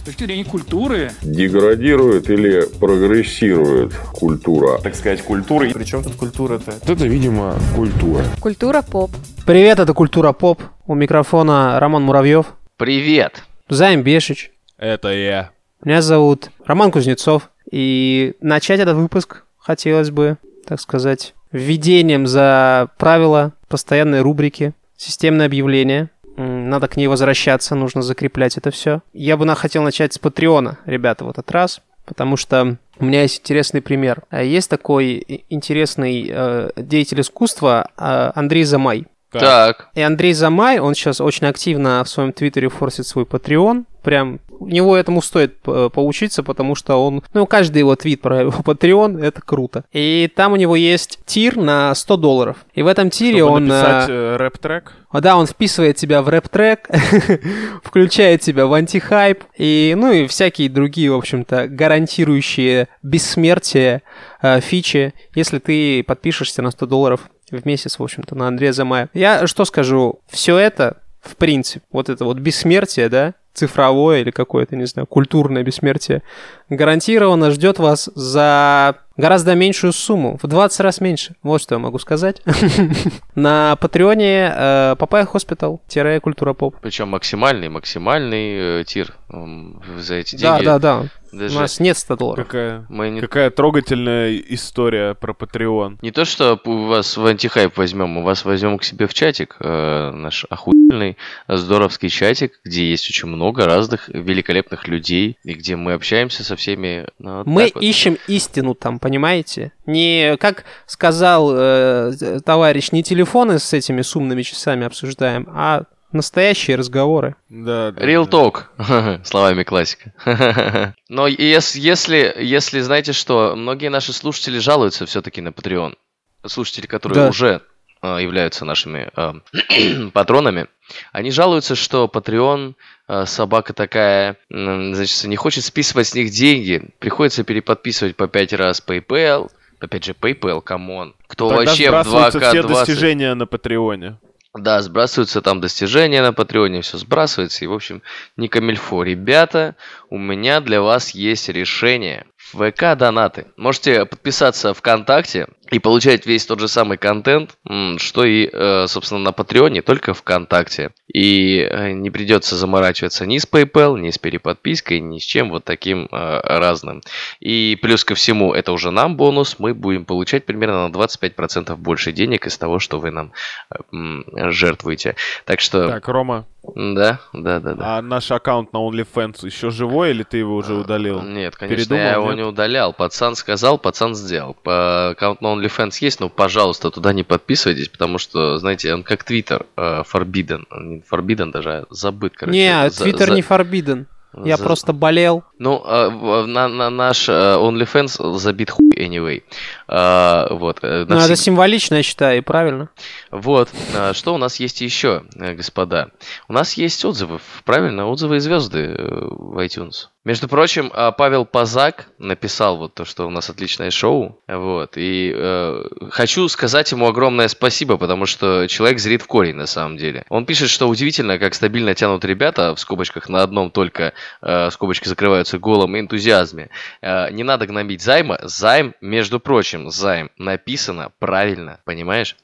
С точки зрения культуры. Деградирует или прогрессирует культура? Так сказать, культура. Причем тут культура-то? Это, видимо, культура. Культура поп. Привет, это Культура Поп. У микрофона Роман Муравьев. Привет! Займ Бешич. Это я. Меня зовут Роман Кузнецов. И начать этот выпуск хотелось бы, так сказать, введением за правила постоянной рубрики «Системное объявление». Надо к ней возвращаться, нужно закреплять это все. Я бы на- хотел начать с Патреона, ребята, в этот раз, потому что у меня есть интересный пример. А Есть такой интересный э, деятель искусства э, Андрей Замай. Так. И Андрей Замай, он сейчас очень активно в своем твиттере форсит свой Patreon. Прям у него этому стоит э, поучиться, потому что он... Ну, каждый его твит про его Patreon — это круто. И там у него есть тир на 100 долларов. И в этом тире Чтобы он... написать э, э, рэп-трек. А, Да, он вписывает тебя в рэп-трек, включает тебя в антихайп, и, ну и всякие другие, в общем-то, гарантирующие бессмертие э, фичи, если ты подпишешься на 100 долларов в месяц, в общем-то, на Андрея Замая. Я что скажу, все это, в принципе, вот это вот бессмертие, да, цифровое или какое-то, не знаю, культурное бессмертие, гарантированно ждет вас за гораздо меньшую сумму, в 20 раз меньше. Вот что я могу сказать. На Patreon'е э, Папая Хоспитал, культура поп. Причем максимальный, максимальный э, тир за эти Да, деньги. да, да. У Даже нас нет 100 долларов. Какая, мы не... какая трогательная история про Patreon. не то, что п- вас в антихайп возьмем, мы вас возьмем к себе в чатик, э, наш охуительный, здоровский чатик, где есть очень много разных великолепных людей, и где мы общаемся со всеми. ну, вот Мы вот. ищем истину там, понимаете? Не, как сказал э, товарищ, не телефоны с этими с умными часами обсуждаем, а настоящие разговоры. Да, да, Real да. talk, словами классика. Но ес- если, если, знаете что, многие наши слушатели жалуются все-таки на Patreon. Слушатели, которые Да. уже а, являются нашими а, патронами, они жалуются, что Patreon а, собака такая, м, значит, не хочет списывать с них деньги. Приходится переподписывать по 5 раз PayPal. Опять же, PayPal, come on. Кто Тогда вообще в сбрасываются все 2K20? достижения на Патреоне. Да, сбрасываются там достижения на Патреоне, все сбрасывается. И, в общем, не камильфо. Ребята, у меня для вас есть решение. ВК донаты. Можете подписаться ВКонтакте и получать весь тот же самый контент, что и, э, собственно, на Патреоне, только ВКонтакте. И э, не придется заморачиваться ни с PayPal, ни с переподпиской, ни с чем вот таким э, разным. И плюс ко всему, это уже нам бонус, мы будем получать примерно на 25% больше денег из того, что вы нам жертвуете. Так что, Так, Рома, да, да, да, да. а наш аккаунт на OnlyFans еще живой или ты его уже удалил? Нет, конечно, Передумал, я его нет? не удалял. Пацан сказал, пацан сделал. По аккаунт на OnlyFans есть, но, пожалуйста, туда не подписывайтесь, потому что, знаете, он как Twitter, э, forbidden. Не forbidden даже, а забыт, короче. не, За- Твиттер за- не forbidden. Я за- просто болел. Ну, э, на, на наш э, OnlyFans забит хуй anyway. А, вот. э, Ну, это навсегда. символично, я считаю, и правильно. Вот, а, что у нас есть еще, э, господа? У нас есть отзывы, правильно, отзывы и звезды э, в iTunes. Между прочим, а, Павел Пазак написал вот то, что у нас отличное шоу, вот, и э, хочу сказать ему огромное спасибо, потому что человек зрит в корень на самом деле. Он пишет, что удивительно, как стабильно тянут ребята, в скобочках на одном только, э, скобочки закрываются голом энтузиазме. Э, не надо гнобить займа, займ, между прочим, займ написано правильно, понимаешь?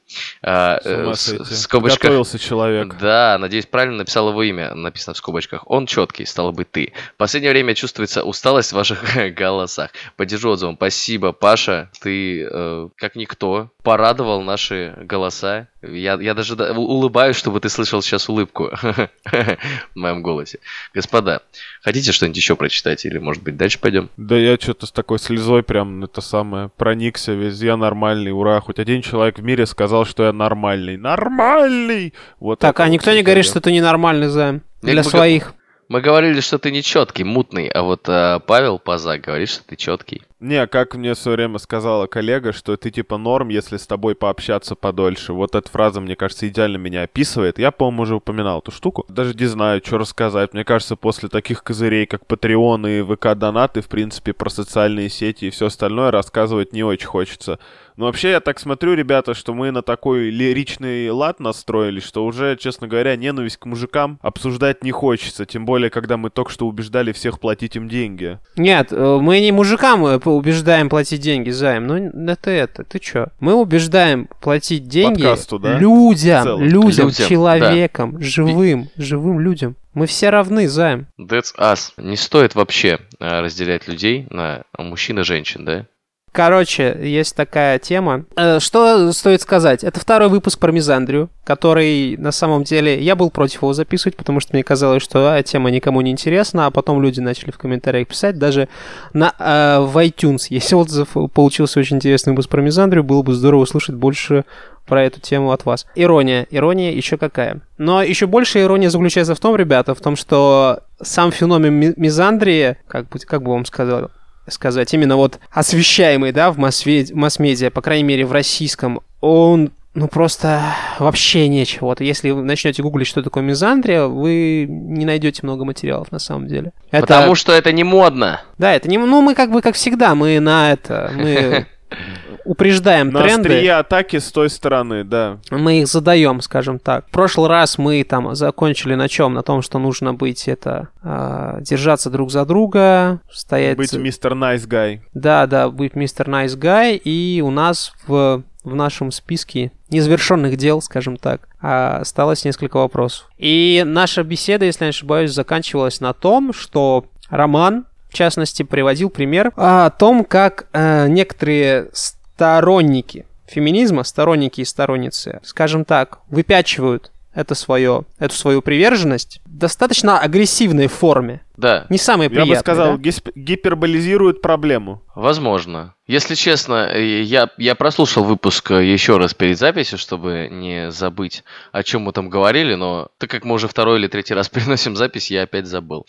А, э, с- в скобочках. Готовился человек. Да, надеюсь, правильно написал его имя, написано в скобочках. Он четкий, стало быть, ты. В последнее время чувствуется усталость в ваших голосах. Поддержу отзывом. Спасибо, Паша. Ты, э, как никто, порадовал наши голоса. Я, я даже улыбаюсь, чтобы ты слышал сейчас улыбку в моем голосе. Господа, хотите что-нибудь еще прочитать? Или, может быть, дальше пойдем? Да я что-то с такой слезой прям это самое проникся весь. Я нормальный, ура. Хоть один человек в мире сказал, что я нормальный. Нормальный! Вот Так, а вот никто не говорит, что ты ненормальный займ. Я Для га- своих. Мы говорили, что ты не четкий, мутный, а вот э, Павел Пазак говорит, что ты четкий. Не, как мне в свое время сказала коллега, что ты типа норм, если с тобой пообщаться подольше. Вот эта фраза, мне кажется, идеально меня описывает. Я, по-моему, уже упоминал эту штуку. Даже не знаю, что рассказать. Мне кажется, после таких козырей, как Patreon и ВК-донаты, в принципе, про социальные сети и все остальное рассказывать не очень хочется. Но вообще, я так смотрю, ребята, что мы на такой лиричный лад настроились, что уже, честно говоря, ненависть к мужикам обсуждать не хочется. Тем более, когда мы только что убеждали всех платить им деньги. Нет, э, мы не мужикам э, убеждаем платить деньги, Займ. Ну, это это, ты чё? Мы убеждаем платить деньги Подкасту, да? людям, людям, Людям, человекам, живым, живым людям. Мы все равны, Займ. That's us. Не стоит вообще э, разделять людей на мужчин и женщин, да? Короче, есть такая тема. Э, Что стоит сказать? Это второй выпуск про мизандрию, который на самом деле я был против его записывать, потому что мне казалось, что а, тема никому не интересна, а потом люди начали в комментариях писать. Даже на, э, в iTunes есть отзыв, получился очень интересный выпуск про мизандрию, было бы здорово услышать больше про эту тему от вас. Ирония. Ирония еще какая. Но еще больше ирония заключается в том, ребята, в том, что сам феномен ми- мизандрии, как бы, как бы вам сказал, сказать, именно вот освещаемый, да, в масс-медиа, по крайней мере, в российском, он ну просто вообще нечего. Вот если вы начнете гуглить, что такое мизандрия, вы не найдете много материалов на самом деле. Это, Потому что это не модно. да, это не, ну мы как бы как всегда, мы на это, мы упреждаем На тренды. острие атаки с той стороны, да. Мы их задаем, скажем так. В прошлый раз мы там закончили на чем? На том, что нужно быть это а, держаться друг за друга, стоять. Быть Mr. Nice Guy. Да, да, быть Mr. Nice Guy. И у нас в, в нашем списке незавершенных дел, скажем так, а, осталось несколько вопросов. И наша беседа, если я не ошибаюсь, заканчивалась на том, что Роман, в частности, приводил пример о том, как э, некоторые сторонники феминизма, сторонники и сторонницы, скажем так, выпячивают это свое, эту свою приверженность достаточно агрессивной форме. Да, Не самые Я приятные. бы сказал, да? гисп- гиперболизируют проблему. возможно. Если честно, э, я, я прослушал выпуск э, еще раз перед записью, чтобы не забыть, о чем мы там говорили, но так как мы уже второй или третий раз переносим запись, я опять забыл.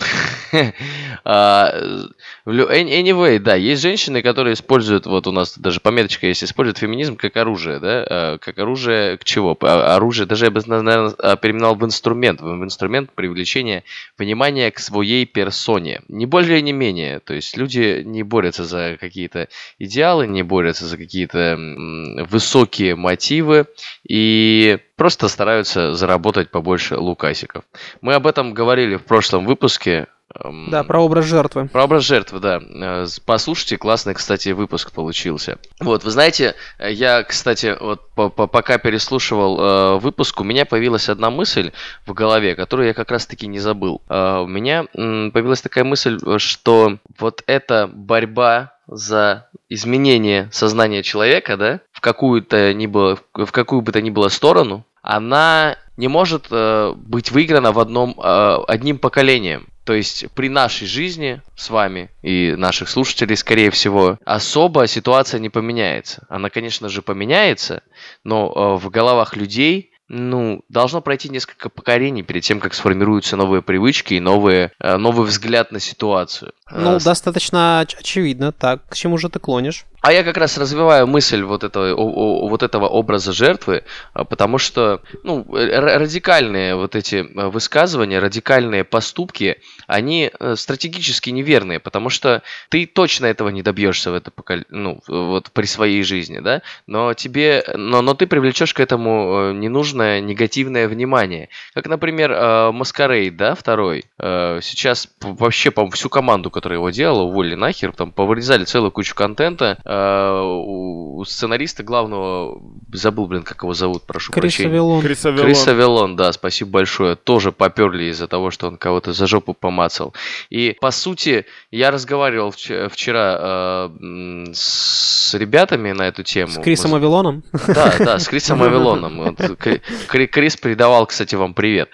А, any- Anyway, да, есть женщины, которые используют, вот у нас даже пометочка есть, используют феминизм как оружие, да, а, как оружие к чего? А- Оружие, даже я бы, наверное, переименовал в инструмент, в инструмент привлечения внимания к своей персоне. Не более, не менее, то есть люди не борются за какие-то идеалы, не борются за какие-то высокие мотивы и просто стараются заработать побольше лукасиков. Мы об этом говорили в прошлом выпуске. Эм, Да, про образ жертвы. про образ жертвы, да. Э, Послушайте, классный, кстати, выпуск получился. Вот, вы знаете, э, я, кстати, вот по- по- пока переслушивал э, выпуск, у меня появилась одна мысль в голове, которую я как раз-таки не забыл. Э, у меня м, появилась такая мысль, э, что вот эта борьба за изменение сознания человека, да, в какую-то ни было, в какую бы то ни было сторону, она не может э, быть выиграна в одном э, одним поколением. То есть при нашей жизни с вами и наших слушателей, скорее всего, особо ситуация не поменяется. Она, конечно же, поменяется, но э, в головах людей ну, должно пройти несколько поколений перед тем, как сформируются новые привычки и новые, э, новый взгляд на ситуацию. Ну, Э, с- достаточно оч- очевидно. Так, к чему же ты клонишь? а я как раз развиваю мысль вот этого, вот этого образа жертвы, а, потому что ну, р- радикальные вот эти э, высказывания, радикальные поступки, они э, стратегически неверные, потому что ты точно этого не добьешься в это покол- ну, вот при своей жизни, да, но тебе, но, но ты привлечешь к этому э, ненужное негативное внимание. Как, например, э, Маскарейд, да, второй. Э, Сейчас вообще, по всю команду, которая его делала, уволили нахер, там повырезали целую кучу контента. Э, У сценариста главного, забыл, блин, как его зовут, прошу Крис прощения. Авелон. Крис Авелон. Крис Авелон, да, спасибо большое. Тоже поперли из-за того, что он кого-то за жопу помацал. И, по сути, я разговаривал вч- вчера э, с ребятами на эту тему. С Крисом Мы- Авелоном. да, да, с Крисом Авелоном. Крис передавал, кстати, вам привет.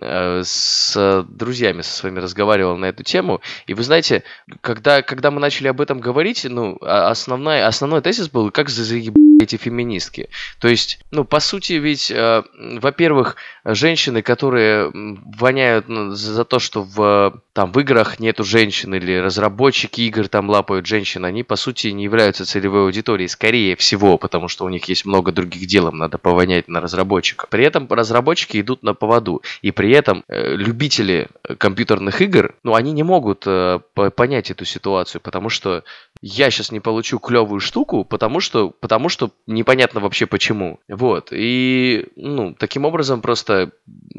Э, С друзьями со своими разговаривал на эту тему. И вы знаете, когда, когда мы начали об этом говорить, ну, а- основная, основной тезис был, как заебали эти феминистки. То есть, ну, по сути, ведь, э, во-первых, женщины, которые воняют ну, за то, что в, там, в играх нету женщин, или разработчики игр там лапают женщин, они, по сути, не являются целевой аудиторией, скорее всего, потому что у них есть много других дел, им надо повонять на разработчиков. При этом разработчики идут на поводу, и при этом э, любители компьютерных игр, ну, они не могут э, понять эту ситуацию, потому что я сейчас не получу клевую штуку, потому что, потому что непонятно вообще почему. Вот. И, ну, таким образом просто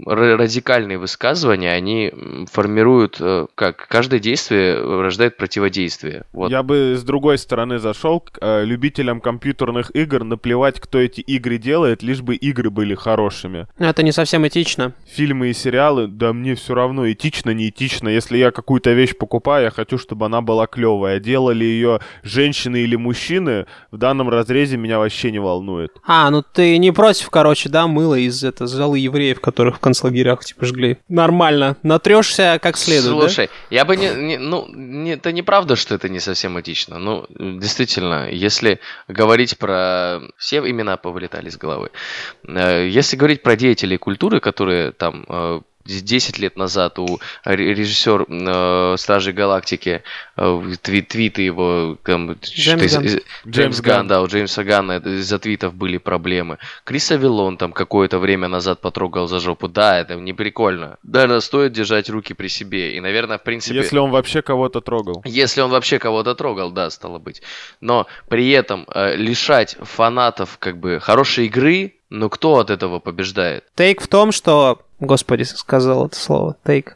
радикальные высказывания, они формируют, э, как каждое действие рождает противодействие. Вот. Я бы с другой стороны зашел к э, любителям компьютерных игр, наплевать, кто эти игры делает, лишь бы игры были хорошими. Это не совсем этично. Фильмы и сериалы, да мне все равно, этично, не этично. Если я какую-то вещь покупаю, я хочу, чтобы она была клевая. Делали ее женщины или мужчины, в данном разрезе меня вообще не волнует. А, ну ты не против, короче, да, мыла из это залы евреев, которых в концлагерях типа жгли. Нормально. Натрешься как следует, Слушай, да? я бы не, не ну, не, это неправда, что это не совсем этично. Ну, действительно, если говорить про... Все имена повылетали из головы. Э, если говорить про деятелей культуры, которые там э, 10 лет назад у режиссер э, Стражей Галактики, э, твит, твиты его, там, Джеймс, Ган. Джеймс, Ган, да, у Джеймса Ганна из-за твитов были проблемы. Крис Авилон там какое-то время назад потрогал за жопу. Да, это не прикольно. Наверное, стоит держать руки при себе. И, наверное, в принципе... Если он вообще кого-то трогал. Если он вообще кого-то трогал, да, стало быть. Но при этом э, лишать фанатов как бы хорошей игры, но кто от этого побеждает? Тейк в том, что Господи, сказал это слово, take.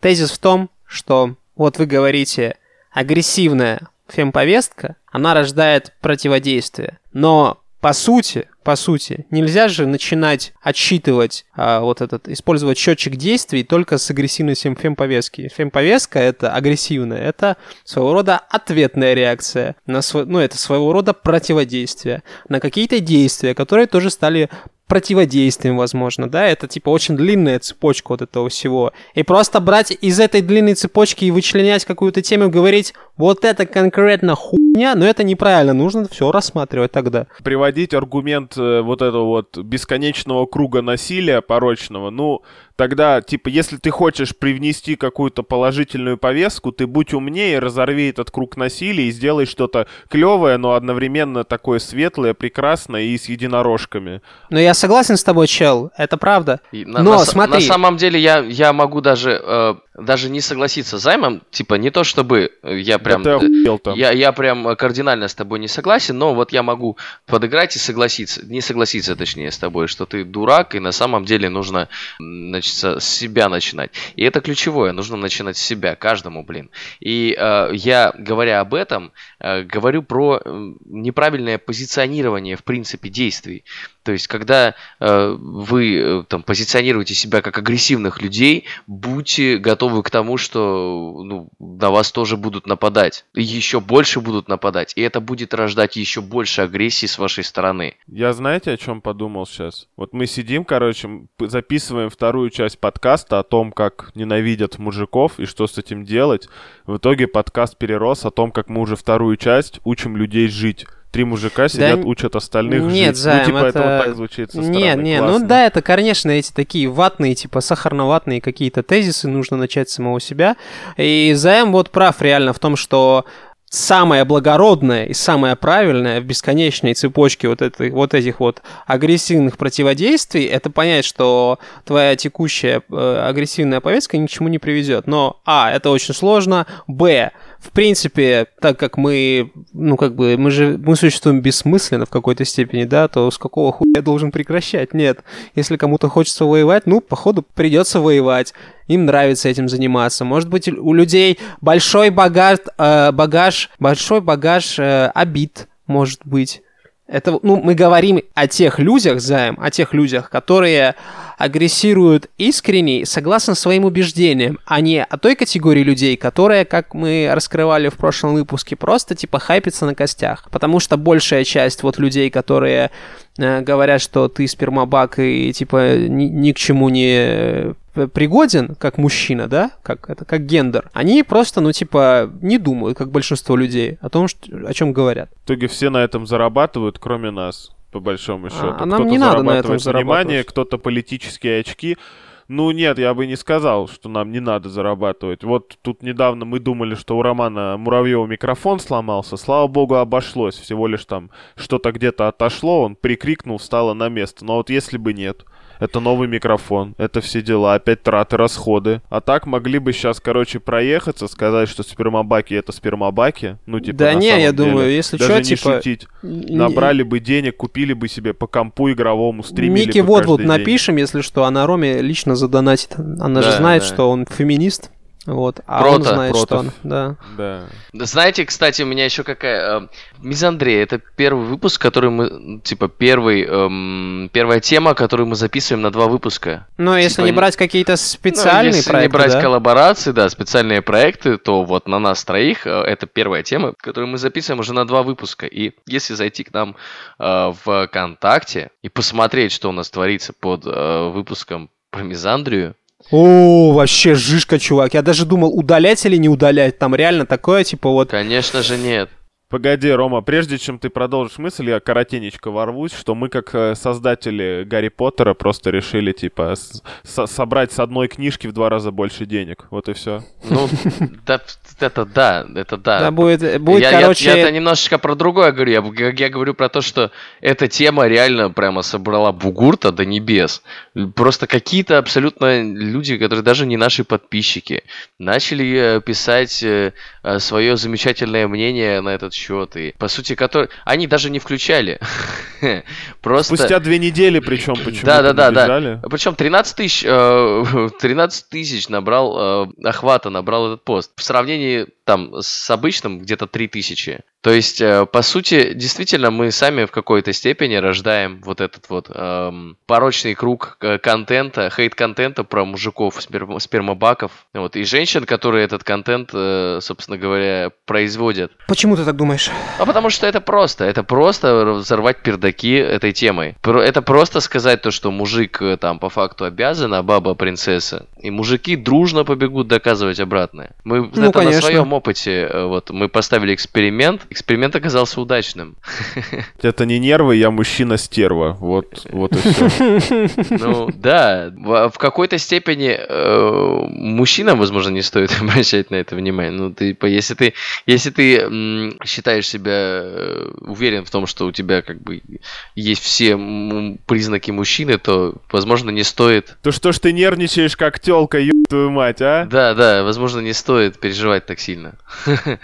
Тезис в том, что вот вы говорите, агрессивная фемповестка, она рождает противодействие. Но по сути, по сути, нельзя же начинать отсчитывать а, вот этот, использовать счетчик действий только с агрессивностью фемповестки. Фемповестка это агрессивная, это своего рода ответная реакция на свой, ну это своего рода противодействие на какие-то действия, которые тоже стали противодействием, возможно, да, это типа очень длинная цепочка вот этого всего. И просто брать из этой длинной цепочки и вычленять какую-то тему, говорить, вот это конкретно хуйня, но это неправильно, нужно все рассматривать тогда. Приводить аргумент вот этого вот бесконечного круга насилия порочного, ну, тогда, типа, если ты хочешь привнести какую-то положительную повестку, ты будь умнее, разорви этот круг насилия и сделай что-то клевое, но одновременно такое светлое, прекрасное и с единорожками. Ну, я согласен с тобой, чел, это правда. И на, но на, смотри... На самом деле я, я могу даже, э, даже не согласиться с займом, типа, не то чтобы я прям... Да ты я, я прям кардинально с тобой не согласен, но вот я могу подыграть и согласиться, не согласиться, точнее, с тобой, что ты дурак, и на самом деле нужно, значит, с себя начинать. И это ключевое, нужно начинать с себя, каждому, блин. И э, я, говоря об этом, э, говорю про неправильное позиционирование, в принципе, действий. То есть, когда э, вы э, там позиционируете себя как агрессивных людей, будьте готовы к тому, что ну, на вас тоже будут нападать. Еще больше будут нападать. И это будет рождать еще больше агрессии с вашей стороны. Я знаете, о чем подумал сейчас? Вот мы сидим, короче, записываем вторую часть подкаста о том, как ненавидят мужиков и что с этим делать. В итоге подкаст перерос о том, как мы уже вторую часть учим людей жить три мужика сидят, да, учат остальных нет, жить. Займ, ну, типа, это... это вот так звучит со стороны. Нет, нет, ну да, это, конечно, эти такие ватные, типа сахарно-ватные какие-то тезисы, нужно начать с самого себя. И Займ вот прав реально в том, что самое благородное и самое правильное в бесконечной цепочке вот, этой, вот этих вот агрессивных противодействий, это понять, что твоя текущая э, агрессивная повестка ни к чему не приведет. Но, а, это очень сложно, б, в принципе, так как мы, ну, как бы, мы же, мы существуем бессмысленно в какой-то степени, да, то с какого хуя я должен прекращать? Нет. Если кому-то хочется воевать, ну, походу, придется воевать. Им нравится этим заниматься. Может быть, у людей большой багаж, э, багаж большой багаж э, обид, может быть. Это, ну, мы говорим о тех людях, Займ, о тех людях, которые агрессируют искренне, согласно своим убеждениям, а не о той категории людей, которая, как мы раскрывали в прошлом выпуске, просто типа хайпится на костях. Потому что большая часть вот людей, которые э, говорят, что ты спермобак и типа ни, ни к чему не пригоден как мужчина, да, как это, как гендер, они просто, ну, типа, не думают, как большинство людей, о том, что, о чем говорят. В итоге все на этом зарабатывают, кроме нас. по большому А, счету. а нам кто-то не надо на этом зарабатывает внимание, зарабатывать. кто-то политические очки. Ну нет, я бы не сказал, что нам не надо зарабатывать. Вот тут недавно мы думали, что у Романа Муравьева микрофон сломался. Слава богу, обошлось. Всего лишь там что-то где-то отошло, он прикрикнул, встало на место. Но вот если бы нет, это новый микрофон, это все дела, опять траты, расходы. А так могли бы сейчас, короче, проехаться, сказать, что спермобаки это спермобаки. Ну, типа, Да на не, самом я деле. думаю, если Даже чё, не типа, шутить. Набрали бы денег, купили бы себе по компу игровому, стримили Микки бы вот вот каждый день. напишем, если что, она Роме лично задонатит. Она же Да, знает, да. что он феминист. Вот, а он Прото, знает, что он. Да. Да. Да знаете, кстати, у меня еще какая... Э, Мизандрия, это первый выпуск, который мы... Типа, первый, эм, первая тема, которую мы записываем на два выпуска. Но если Типа, не не- брать какие-то специальные Ну, если проекты, не брать да? коллаборации, да, специальные проекты, то вот на нас троих э, это первая тема, которую мы записываем уже на два выпуска. И если зайти к нам э, в ВКонтакте и посмотреть, что у нас творится под э, выпуском про Мизандрию, О, вообще жишка, чувак. Я даже думал, удалять или не удалять. Там реально такое, типа вот... конечно же нет. Погоди, Рома, прежде чем ты продолжишь мысль, я коротенечко ворвусь, что мы, как э, создатели Гарри Поттера, просто решили, типа, с- со- собрать с одной книжки в два раза больше денег. Вот и все. Ну, да, это да, это да. Да, будет, будет я, я- короче... я, это немножечко про другое говорю. Я, я говорю про то, что эта тема реально прямо собрала бугурта до небес. Просто какие-то абсолютно люди, которые даже не наши подписчики, начали э, писать свое замечательное мнение на этот счет. И, по сути, который... они даже не включали. Просто... Спустя две недели, причем, почему-то Да, да, да, да. Причем 13 тысяч, э, 13 тысяч набрал, э, охвата набрал этот пост. В сравнении там с обычным где-то 3 тысячи. То есть, э, по сути, действительно, мы сами в какой-то степени рождаем вот этот вот эм, порочный круг э, контента, хейт-контента про мужиков, сперм- спермобаков. Вот, и женщин, которые этот контент, э, собственно говоря, производят. Почему ты так думаешь? А потому что это просто. Это просто взорвать пердаки этой темой. Это просто сказать то, что мужик э, там по факту обязан, а баба принцесса. И мужики дружно побегут доказывать обратное. Мы Ну, это на конечно. своем опыте. э, Вот мы поставили эксперимент. Эксперимент оказался удачным. Это не нервы, я мужчина-стерва. Вот, вот и все. Ну да, в, какой-то степени э, мужчинам, возможно, не стоит обращать на это внимание. Ну, ты, если ты, если ты считаешь себя э, уверен в том, что у тебя как бы есть все признаки мужчины, то, возможно, не стоит. То что ж ты нервничаешь, как тёлка, ёб твою мать, а? Да, да, возможно, не стоит переживать так сильно.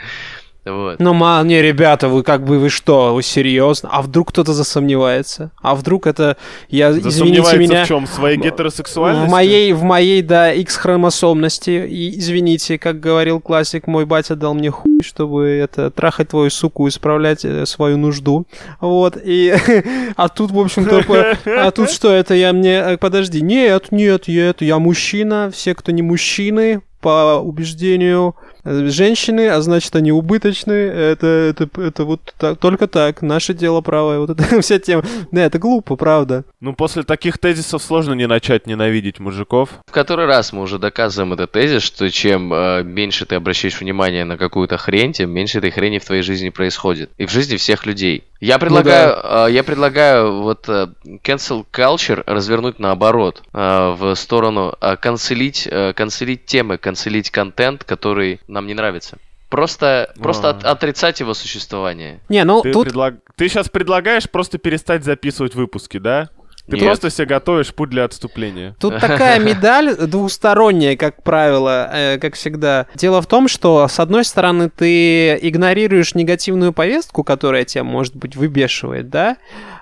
Вот. Ну, ма, не, ребята, вы как бы, вы что, вы серьезно? А вдруг кто-то засомневается? А вдруг это, я, извините Засомневается меня... в чем? В своей гетеросексуальности? В моей, в моей, да, X-хромосомности. И, извините, как говорил классик, мой батя дал мне хуй, чтобы это, трахать твою суку, исправлять э, свою нужду. Вот, и... А тут, в общем-то, а тут что, это я мне... э, Подожди, нет, нет, нет, я мужчина, все, кто не мужчины, по убеждению женщины, а значит они убыточны. Это, это, это вот так- только так. Наше дело правое. Вот это вся тема. Да, это глупо, правда. Ну, после таких тезисов сложно не начать ненавидеть мужиков. В который раз мы уже доказываем этот тезис, что чем э, меньше ты обращаешь внимание на какую-то хрень, тем меньше этой хрени в твоей жизни происходит. И в жизни всех людей. Я предлагаю, э, я предлагаю вот э, cancel culture развернуть наоборот, э, в сторону э, канцелить, э, канцелить темы, канцелить контент, который нам не нравится. Просто, просто А. от- отрицать его существование. Не, ну Ты, тут... предлаг- ты сейчас предлагаешь просто перестать записывать выпуски, да? Ты Нет. просто себе готовишь путь для отступления. Тут такая медаль двусторонняя, как правило, э, как всегда. Дело в том, что, с одной стороны, ты игнорируешь негативную повестку, которая тебя, может быть, выбешивает, да?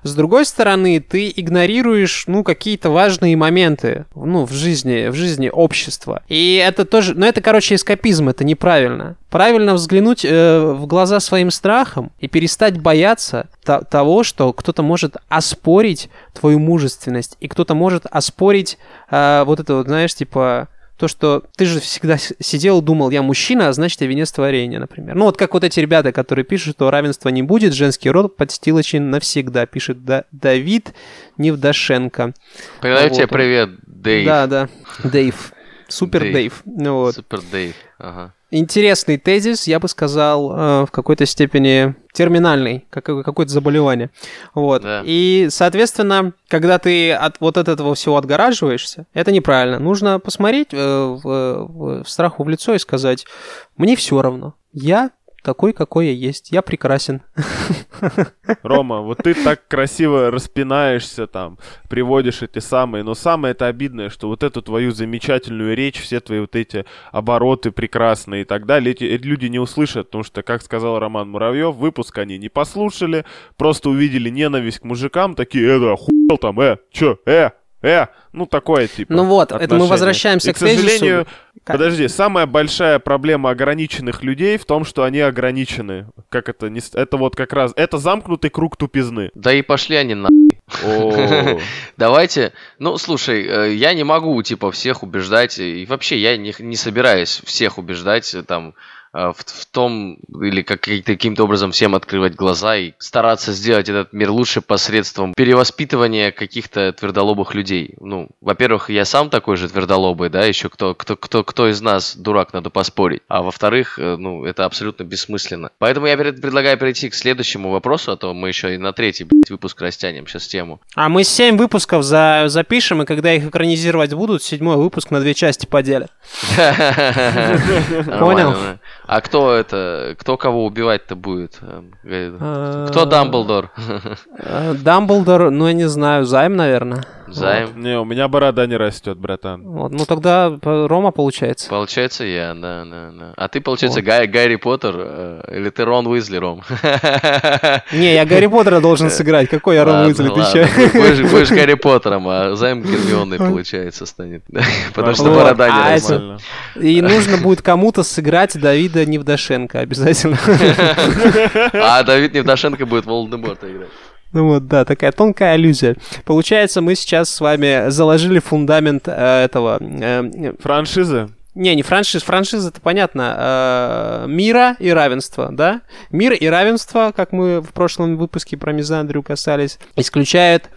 С другой стороны, ты игнорируешь, ну, какие-то важные моменты, ну, в жизни, в жизни общества. И это тоже, ну, это, короче, эскапизм, это неправильно. Правильно взглянуть э, в глаза своим страхам и перестать бояться то- того, что кто-то может оспорить твою мужественность, и кто-то может оспорить э, вот это вот, знаешь, типа то, что ты же всегда сидел и думал, я мужчина, а значит, я венец творения, например. Ну, вот как вот эти ребята, которые пишут, что равенства не будет, женский род подстилочен навсегда, пишет Да- Давид Невдашенко. Передаю Вот тебе он. привет, Дэйв. Да, да, Дэйв. Super Dave. Дэйв. Ну вот. Super Dave. Ага. Интересный тезис, я бы сказал, э, в какой-то степени терминальный, как какое-то заболевание. Вот. Да. И, соответственно, когда ты от вот от этого всего отгораживаешься, это неправильно. Нужно посмотреть э, в, в- в страху в лицо и сказать, мне все равно. Я такой, какой я есть. Я прекрасен. Рома, вот ты так красиво распинаешься там, приводишь эти самые, но самое это обидное, что вот эту твою замечательную речь, все твои вот эти обороты прекрасные и так далее, эти, эти люди не услышат, потому что, как сказал Роман Муравьев, выпуск они не послушали, просто увидели ненависть к мужикам, такие, это охуел там, э, чё, э, э, ну такое типа. Ну вот, это мы отношение. возвращаемся И, к тезису. сожалению, Как- Подожди, самая большая проблема ограниченных людей в том, что они ограничены. Как это? Не, это вот как раз... Это замкнутый круг тупизны. Да и пошли они на... О, Давайте, ну, слушай, э, я не могу, типа, всех убеждать, и вообще я не, не собираюсь всех убеждать, э, там, в, в том, или как, каким-то образом всем открывать глаза и стараться сделать этот мир лучше посредством перевоспитывания каких-то твердолобых людей. Ну, во-первых, я сам такой же твердолобый, да, еще кто, кто, кто, кто из нас дурак, надо поспорить. А во-вторых, э, ну, это абсолютно бессмысленно. Поэтому я предлагаю перейти к следующему вопросу, а то мы еще и на третий блядь, выпуск растянем сейчас тему. А мы 7 выпусков за... запишем, и когда их экранизировать будут, седьмой выпуск на две части поделят. Понял. А кто это, кто кого убивать-то будет? Эм, говорит, А, Кто Дамблдор? э, Дамблдор, ну я не знаю, займ, наверное. Займ. не, у меня борода не растет, братан. Вот, ну тогда э, Рома получается. Получается я, да, да, да. А ты, получается, Гай- Гарри Поттер, э, или ты Рон Уизли, Ром? Не, я Гарри Поттера должен сыграть. Какой я Рон Уизли, ты чё? Будешь Гарри Поттером, а Займ Гермионой, получается, станет. Потому что Вот, борода а не это- растет. Нормально. И нужно будет кому-то сыграть Давида Невдашенко обязательно. А Давид Невдашенко будет Волдеморта играть. Ну вот, да, такая тонкая аллюзия. Получается, мы сейчас с вами заложили фундамент э, этого... э, Франшизы? Не, не франшиз. Франшиза, это понятно. э, мира и равенства, да? Мир и равенство, как мы в прошлом выпуске про Мизандрию касались, исключает,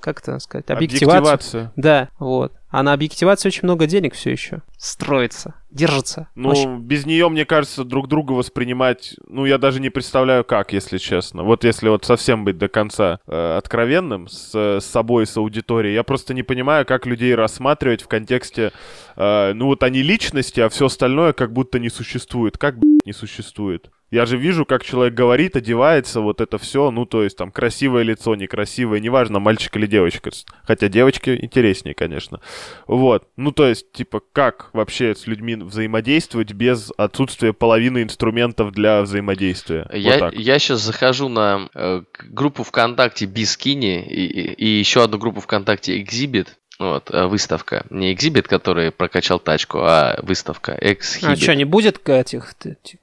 как это сказать, объективацию. Объективацию. Да, вот. А на объективации очень много денег все еще. Строится, держится. Ну, Очень- без нее, мне кажется, друг друга воспринимать, ну, я даже не представляю, как, если честно. Вот если вот совсем быть до конца э, откровенным с, с собой, с аудиторией, я просто не понимаю, как людей рассматривать в контексте, э, ну, вот они личности, а все остальное как будто не существует. Как, блядь, не существует? Я же вижу, как человек говорит, одевается, вот это все, ну, то есть там красивое лицо, некрасивое, неважно, мальчик или девочка. Хотя девочки интереснее, конечно. Вот. Ну, то есть, типа, как вообще с людьми взаимодействовать без отсутствия половины инструментов для взаимодействия? Вот Я, так. я сейчас захожу на э, группу ВКонтакте Бискини и, и- и еще одну группу ВКонтакте Exhibit. Вот, э, выставка. Не Exhibit, который прокачал тачку, а выставка Exhibit. А что, не будет этих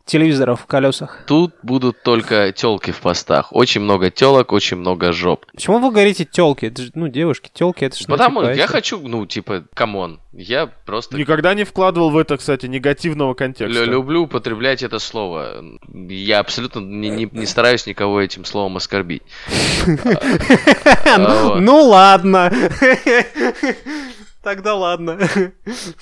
телевизоров в колесах? Тут будут только телки в постах. Очень много телок, очень много жоп. Почему вы говорите телки? Ну, девушки, телки, это что? Потому типа, я это- хочу, ну, типа, come on. Я просто Никогда не вкладывал в это, кстати, негативного контекста. лю- люблю употреблять это слово. Я абсолютно не, не- не стараюсь никого этим словом оскорбить. А, вот. Ну ладно. Тогда ладно.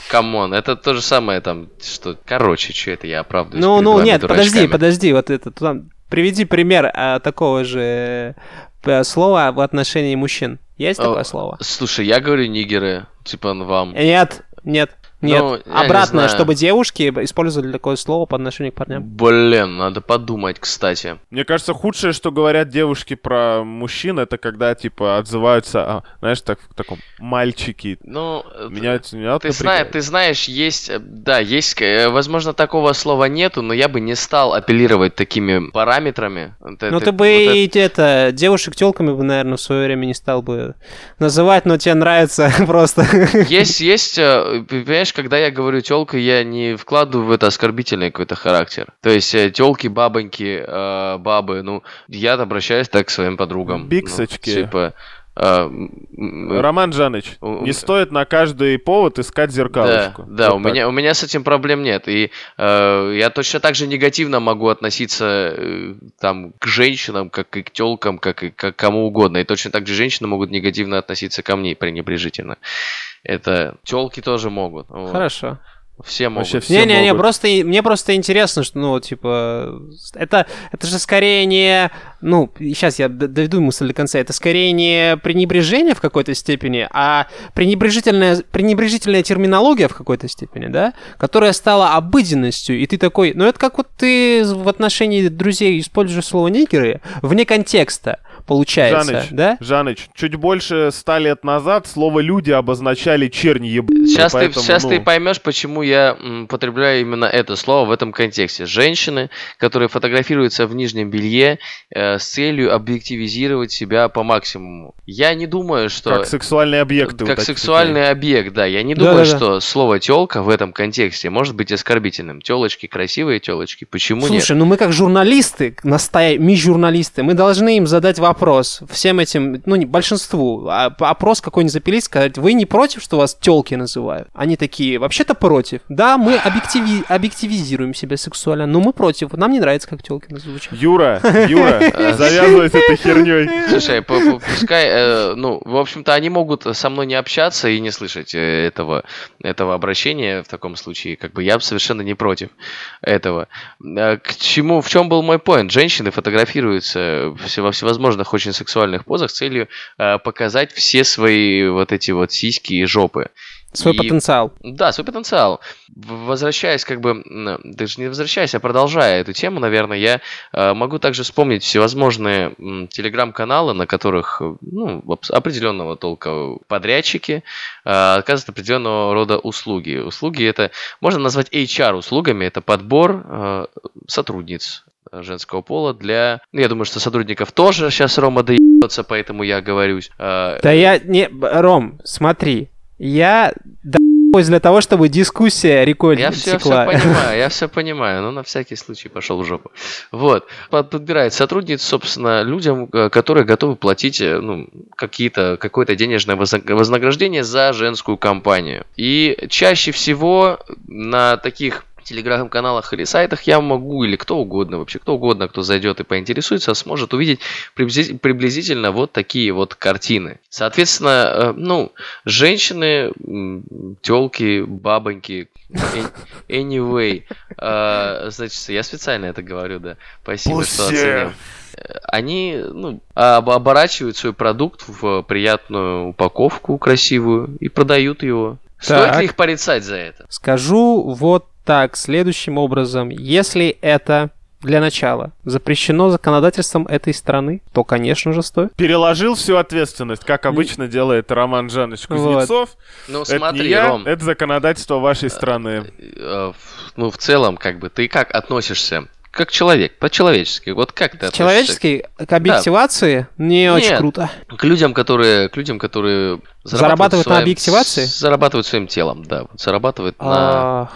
Come on, это то же самое там, что... Короче, что это я оправдываюсь Ну, ну, нет, подожди, подожди, вот это, там, приведи пример а, такого же э, слова в отношении мужчин. Есть такое слово? Слушай, я говорю нигеры, типа вам. Нет, нет, нет. Ну, не Обратно, знаю. чтобы девушки использовали такое слово по отношению к парням. Блин, надо подумать, кстати. Мне кажется, худшее, что говорят девушки про мужчин, это когда, типа, отзываются, а, знаешь, так, в таком, мальчики. Ну, э, Меня это меня Ты, знаешь, ты знаешь, есть, э, да, есть, э, возможно, такого слова нету, но я бы не стал апеллировать такими параметрами. Вот Ну это- ты бы вот и это, девушек телками бы, наверное, в свое время не стал бы называть, но тебе нравится просто. это- Есть, есть, э, понимаешь, когда я говорю телка, я не вкладываю в это оскорбительный какой-то характер. То есть телки, бабоньки, э, бабы, ну, я обращаюсь так к своим подругам. Ну, Биксочки. типа, А, м, м, Роман Жаныч, У- не стоит на каждый повод искать Да, зеркалочку. да, Вот у так. меня, у меня с этим проблем нет. И э, я точно так же негативно могу относиться э, там, к женщинам, как и к телкам, как и к кому угодно. И точно так же женщины могут негативно относиться ко мне пренебрежительно. Это телки тоже могут. вот. Хорошо. Все могут. Вообще все Не-не-не, могут. просто и- мне просто интересно, что, ну, типа, это, это же скорее не, ну, сейчас я доведу мысль до конца, это скорее не пренебрежение в какой-то степени, а пренебрежительная, пренебрежительная терминология в какой-то степени, да, которая стала обыденностью, и ты такой, ну, это как вот ты в отношении друзей используешь слово «нигеры» вне контекста, получается, Жаныч, да? Жаныч, чуть больше ста лет назад слово «люди» обозначали черни еб... Сейчас, ты, поэтому, сейчас ну, ты поймешь, почему я м, употребляю именно это слово в этом контексте. Женщины, которые фотографируются в нижнем белье э, с целью объективизировать себя по максимуму. Я не думаю, что... Как сексуальные объекты. у Как сексуальный объект, да. Я не думаю, Да-да-да. что слово телка в этом контексте может быть оскорбительным. Телочки красивые телочки. Почему Слушай, нет? ну мы как журналисты, настоя... мы журналисты, мы должны им задать вопрос всем этим, ну не большинству, а опрос какой-нибудь запилить, сказать, вы не против, что вас телки называют? Они такие, вообще-то против. Да, мы объективи... объективизируем себя сексуально, но мы против. Нам не нравится, как телки называют. Юра, Юра, завязывай с этой херней. Слушай, пускай, э, ну, в общем-то, они могут со мной не общаться и не слышать э, этого, этого обращения в таком случае. Как бы я совершенно не против этого. Э, К чему, в чем был мой поинт? Женщины фотографируются во всевозможных очень сексуальных позах с целью э, показать все свои вот эти вот сиськи и жопы. Свой И- потенциал. Да, свой потенциал. Возвращаясь, как бы, даже не возвращаясь, а продолжая эту тему, наверное, я э, могу также вспомнить всевозможные м, телеграм-каналы, на которых, э, ну, определенного толка подрядчики э, оказывают определенного рода услуги. Услуги это можно назвать HR-услугами, это подбор э, сотрудниц женского пола для... Ну, я думаю, что сотрудников тоже сейчас Рома доебется, поэтому я говорюсь. Э, Да я не... Ром, смотри, я доебываюсь для того, чтобы дискуссия рекой Я все, текла. понимаю, я все понимаю, но на всякий случай пошел в жопу. Вот. Под- Подбирает сотрудниц, собственно, людям, э, которые готовы платить э, ну, какие-то, какое-то денежное возна- вознаграждение за женскую компанию. И чаще всего на таких телеграм-каналах или сайтах я могу, или кто угодно, вообще кто угодно, кто зайдет и поинтересуется, сможет увидеть приблизи- приблизительно вот такие вот картины. Соответственно, э, ну, женщины, телки, бабоньки, an- anyway, э, значит, я специально это говорю, да, спасибо, что Пусси. оценил. Э, Они, ну, об- оборачивают свой продукт в приятную упаковку красивую и продают его. Стоит Так. ли их порицать за это? Скажу вот так, следующим образом. Если это для начала запрещено законодательством этой страны, то, конечно же, стоит. Переложил всю ответственность, как обычно делает Роман Жаныч Вот. Кузнецов. Ну, это не смотри, я, Ром, это законодательство вашей страны. э, в- ну, в целом, как бы, ты как относишься? Как человек, по-человечески. Вот как ты относишься Человеческий к объективации не очень Нет. круто. к людям, которые, к людям, которые Зарабатывают на своим- объективации? с- Зарабатывают своим телом, да. Зарабатывают на... А,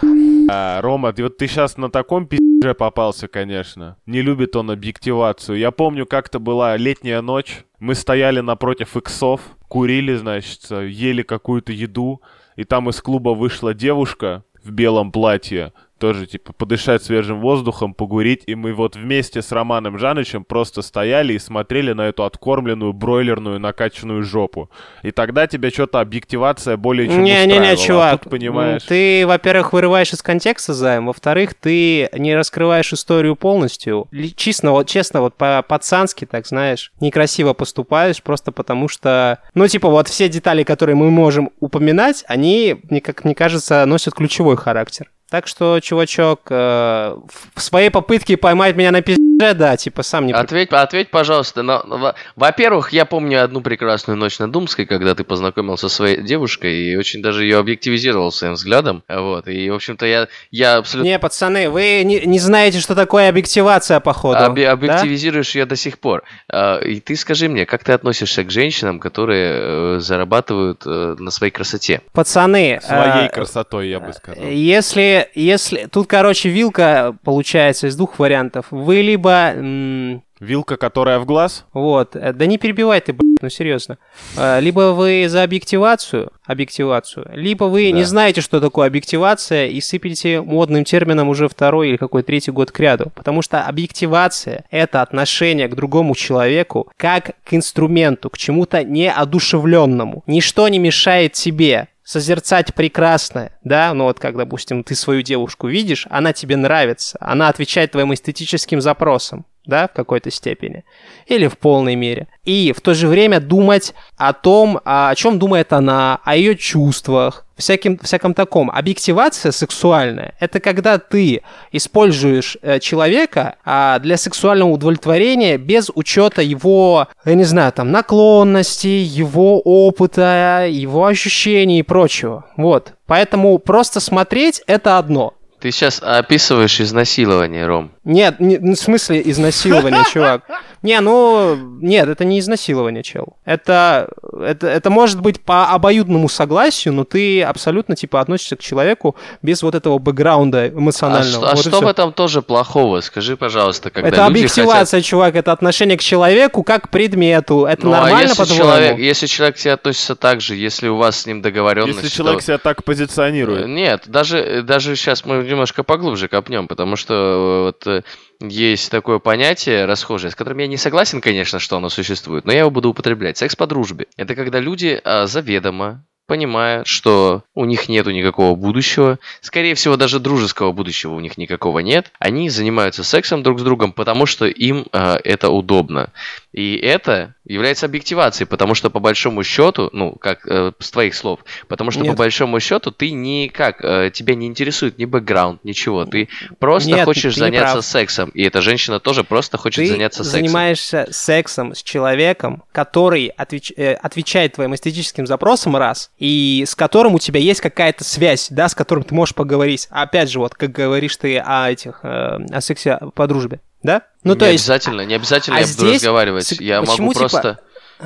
А, Рома, ты вот ты сейчас на таком пи***же попался, конечно. Не любит он объективацию. Я помню, как-то была летняя ночь. Мы стояли напротив иксов, курили, значит, ели какую-то еду. И там из клуба вышла девушка в белом платье. Тоже, типа, подышать свежим воздухом, погурить. И мы вот вместе с Романом Жанычем просто стояли и смотрели на эту откормленную бройлерную накачанную жопу. И тогда тебя что-то объективация более чем Не-не-не, устраивала. А чувак. тут, понимаешь... Ты, во-первых, вырываешь из контекста займ, во-вторых, ты не раскрываешь историю полностью. Честно, вот, честно, вот по-пацански, так знаешь, некрасиво поступаешь, просто потому что, ну, типа, вот все детали, которые мы можем упоминать, они, как мне кажется, носят ключевой характер. Так что, чувачок, э, в своей попытке поймать меня на пизже, да, типа, сам не... Ответь, ответь, пожалуйста. на- во- Во-первых, я помню одну прекрасную ночь на Думской, когда ты познакомился со своей девушкой и очень даже ее объективизировал своим взглядом. Вот. И, в общем-то, я, я абсолютно Не, пацаны, вы не, не знаете, что такое объективация, походу. Да? объективизируешь ее до сих пор. А, И ты скажи мне, как ты относишься к женщинам, которые э, зарабатывают э, на своей красоте? Пацаны, Своей э, красотой, я бы сказал. Если, если... Тут, короче, вилка получается из двух вариантов. Вы либо м, Вилка, которая в глаз? Вот. Э, Да не перебивай ты, блядь, ну серьезно. Э, Либо вы за объективацию, объективацию, либо вы не Да. знаете, что такое объективация, и сыпете модным термином уже второй или какой третий год к ряду. Потому что объективация — это отношение к другому человеку как к инструменту, к чему-то неодушевленному. Ничто не мешает тебе созерцать прекрасное, да, ну вот как, допустим, ты свою девушку видишь, она тебе нравится, она отвечает твоим эстетическим запросам, да, в какой-то степени, или в полной мере. И в то же время думать о том, о чем думает она, о ее чувствах, всяким, всяком таком. Объективация сексуальная — это когда ты используешь э, человека а, для сексуального удовлетворения без учета его, я не знаю, там, наклонностей, его опыта, его ощущений и прочего. Вот. Поэтому просто смотреть — это одно. Ты сейчас описываешь изнасилование, Ром. Нет, не- ну, в смысле изнасилование, чувак. Не, ну, нет, это не изнасилование, чел. Это, это, это может быть по обоюдному согласию, но ты абсолютно, типа, относишься к человеку без вот этого бэкграунда А, эмоционального. что, а Вот и что всё. в этом тоже плохого? Скажи, пожалуйста, когда Это люди объективация, чувак, это отношение к человеку как к предмету. Это хотят... Ну, а нормально, если по-твоему? человек, если человек к тебе относится так же, если у вас с ним договоренность... Если человек что- себя так позиционирует. Нет, даже, даже сейчас мы немножко поглубже копнем, потому что э, вот э, есть такое понятие расхожее, с которым я не согласен, конечно, что оно существует, но я его буду употреблять. Секс по дружбе. Это когда люди а, заведомо понимая, что у них нету никакого будущего, скорее всего, даже дружеского будущего у них никакого нет, они занимаются сексом друг с другом, потому что им а, это удобно. И это является объективацией, потому что по большому счету, ну, как э, с твоих слов, потому что Нет. по большому счету ты никак, э, тебя не интересует ни бэкграунд, ничего, ты просто Нет, хочешь ты заняться сексом, и эта женщина тоже просто хочет ты заняться сексом. занимаешься сексом с человеком, который отвеч- э, отвечает твоим эстетическим запросам, раз, и с которым у тебя есть какая-то связь, да, с которым ты можешь поговорить. Опять же, вот, как говоришь ты о этих, э, о сексе по дружбе, да? Ну, не то есть... обязательно, не обязательно а я буду здесь разговаривать. с- Я почему, могу типа, просто...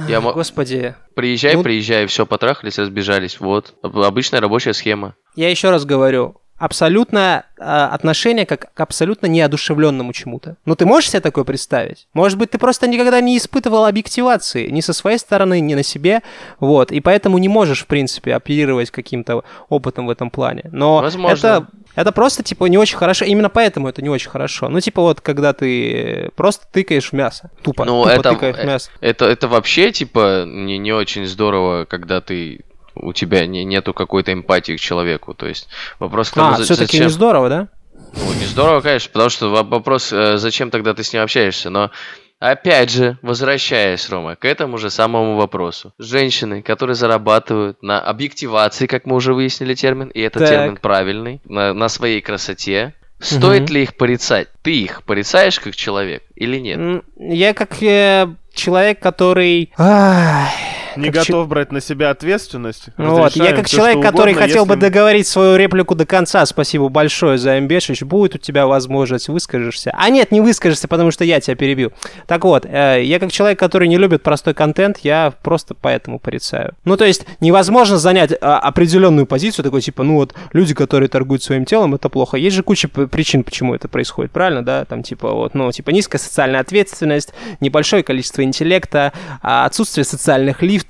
Я мо- Господи, Приезжай, ну- приезжай, все, потрахались, разбежались. Вот. Об- Обычная рабочая схема. я еще раз говорю, абсолютно э, отношение как к абсолютно неодушевленному чему-то. Ну, ты можешь себе такое представить? Может быть, ты просто никогда не испытывал объективации ни со своей стороны, ни на себе, вот, и поэтому не можешь, в принципе, оперировать каким-то опытом в этом плане. Но Возможно. это, это просто, типа, не очень хорошо. Именно поэтому это не очень хорошо. Ну, типа, вот, когда ты просто тыкаешь в мясо. Тупо, Ну, тупо это- тыкаешь в мясо. Это, это вообще, типа, не, не очень здорово, когда ты у тебя не, нету какой-то эмпатии к человеку. То есть вопрос тому, А, за- все-таки зачем... не здорово, да? Ну, не здорово, конечно, потому что во- вопрос, э, зачем тогда ты с ним общаешься, но Опять же, возвращаясь, Рома, к этому же самому вопросу. Женщины, которые зарабатывают на объективации, как мы уже выяснили термин, и это Так. термин правильный, на, на своей красоте, стоит Мгм. ли их порицать? Ты их порицаешь как человек или нет? Я как э, человек, который... Ай, Не как готов брать на себя ответственность. Ну Вот, я как человек, что который угодно, хотел бы если- договорить свою реплику до конца, спасибо большое за Эмбешич, будет у тебя возможность, выскажешься. А нет, не выскажешься, потому что я тебя перебью. Так вот, э, я как человек, который не любит простой контент, я просто поэтому порицаю. Ну, то есть, невозможно занять а, определенную позицию, такой типа, ну вот, люди, которые торгуют своим телом, это плохо. Есть же куча причин, почему это происходит, правильно, да? Там, типа, вот, ну, типа, низкая социальная ответственность, небольшое количество интеллекта, а, отсутствие социальных лифтов,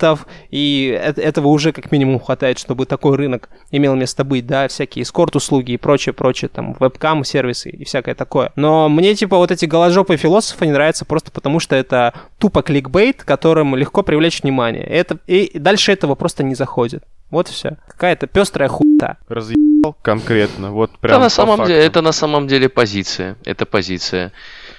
и э- этого уже как минимум хватает, чтобы такой рынок имел место быть, да, всякие эскорт-услуги и прочее, прочее, там, вебкам-сервисы и всякое такое. Но мне, типа, вот эти голожопые философы не нравятся просто потому, что это тупо кликбейт, которым легко привлечь внимание. Это, и дальше этого просто не заходит. Вот все. Какая-то пестрая хуйта. Разъебал конкретно. Вот прям это, на самом факту. деле, это на самом деле позиция. Это позиция.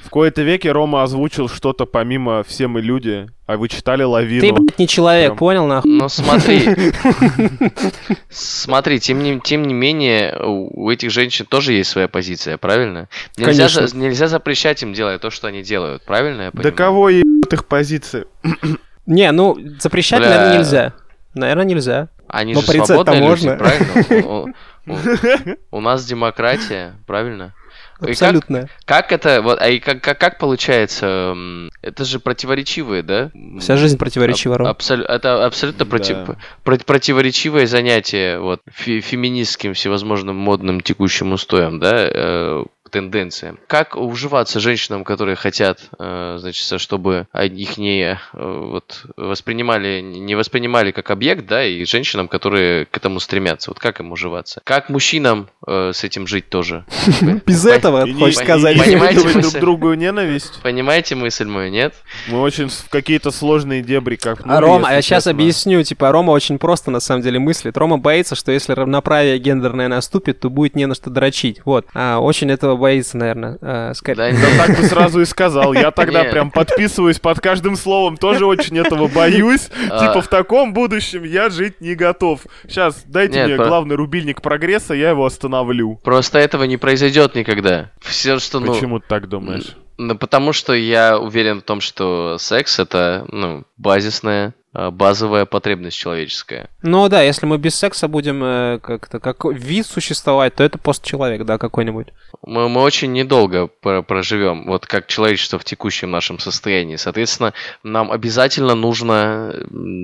В кои-то веке Рома озвучил что-то помимо «Все мы люди», а вы читали Ты, «Лавину». блядь, не человек, Прям. понял, нахуй? Но смотри, смотри, тем не, тем не менее, у этих женщин тоже есть своя позиция, правильно? Нельзя, за- нельзя запрещать им делать то, что они делают, правильно я Да понимаю? кого ебут их позиции? Не, ну, запрещать, Бля. наверное, нельзя. Наверное, нельзя. Они Но же свободные люди, можно. правильно? У- у- У нас демократия, правильно? И как- Абсолютно. Как это, вот, а и как, как, как получается, это же противоречивые, да? Вся жизнь противоречива, Ром. абсол- это абсолютно против- Да. про- противоречивое занятие вот, фе- феминистским всевозможным модным текущим устоям, да? К тенденциям. Как уживаться женщинам, которые хотят, э, значит, чтобы их не э, вот, воспринимали, не воспринимали как объект, да, и женщинам, которые к этому стремятся. Вот как им уживаться? Как мужчинам э, с этим жить тоже? Без этого, хочешь сказать. Понимаете друг другу ненависть. Понимаете мысль мою, нет? Мы очень в какие-то сложные дебри как А Рома, я сейчас объясню, типа, Рома очень просто на самом деле мыслит. Рома боится, что если равноправие гендерное наступит, то будет не на что дрочить. Вот. А, очень этого боится, наверное, э, сказать. Да, Да так бы сразу и сказал. Я тогда прям подписываюсь под каждым словом. Тоже очень этого боюсь. А. Типа в таком будущем я жить не готов. Сейчас дайте мне главный рубильник прогресса, я его остановлю. Просто этого не произойдет никогда. Все, что, ну... Почему ты так думаешь? Ну, потому что я уверен в том, что секс это, ну, базисная, а, базовая потребность человеческая. Ну да, если мы без секса будем э, как-то как вид существовать, то это постчеловек, да, какой-нибудь. Мы, мы очень недолго про- проживем, вот как человечество в текущем нашем состоянии. Соответственно, нам обязательно нужно